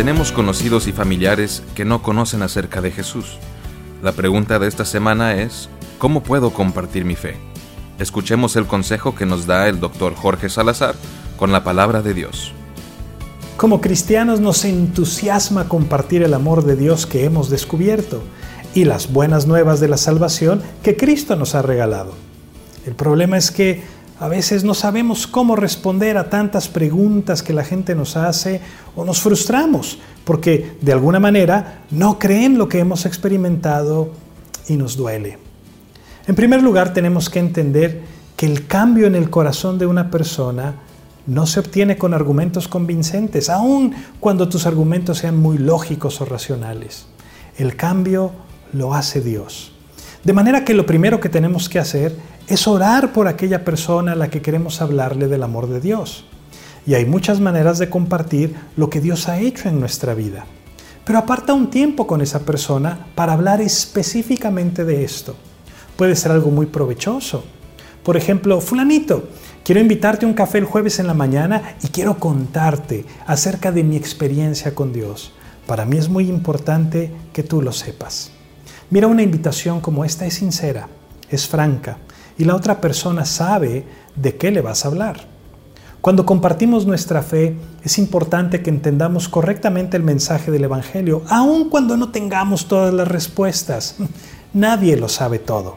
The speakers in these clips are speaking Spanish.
tenemos conocidos y familiares que no conocen acerca de Jesús. La pregunta de esta semana es, ¿cómo puedo compartir mi fe? Escuchemos el consejo que nos da el doctor Jorge Salazar con la palabra de Dios. Como cristianos nos entusiasma compartir el amor de Dios que hemos descubierto y las buenas nuevas de la salvación que Cristo nos ha regalado. El problema es que a veces no sabemos cómo responder a tantas preguntas que la gente nos hace o nos frustramos porque de alguna manera no creen lo que hemos experimentado y nos duele. En primer lugar, tenemos que entender que el cambio en el corazón de una persona no se obtiene con argumentos convincentes, aun cuando tus argumentos sean muy lógicos o racionales. El cambio lo hace Dios. De manera que lo primero que tenemos que hacer es orar por aquella persona a la que queremos hablarle del amor de Dios. Y hay muchas maneras de compartir lo que Dios ha hecho en nuestra vida. Pero aparta un tiempo con esa persona para hablar específicamente de esto. Puede ser algo muy provechoso. Por ejemplo, fulanito, quiero invitarte a un café el jueves en la mañana y quiero contarte acerca de mi experiencia con Dios. Para mí es muy importante que tú lo sepas. Mira, una invitación como esta es sincera, es franca y la otra persona sabe de qué le vas a hablar. Cuando compartimos nuestra fe, es importante que entendamos correctamente el mensaje del Evangelio, aun cuando no tengamos todas las respuestas. Nadie lo sabe todo.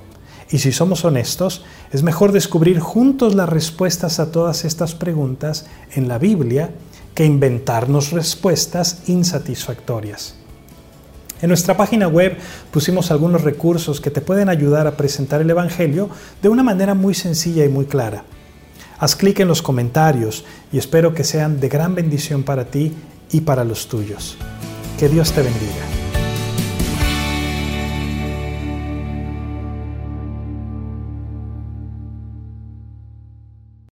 Y si somos honestos, es mejor descubrir juntos las respuestas a todas estas preguntas en la Biblia que inventarnos respuestas insatisfactorias. En nuestra página web pusimos algunos recursos que te pueden ayudar a presentar el Evangelio de una manera muy sencilla y muy clara. Haz clic en los comentarios y espero que sean de gran bendición para ti y para los tuyos. Que Dios te bendiga.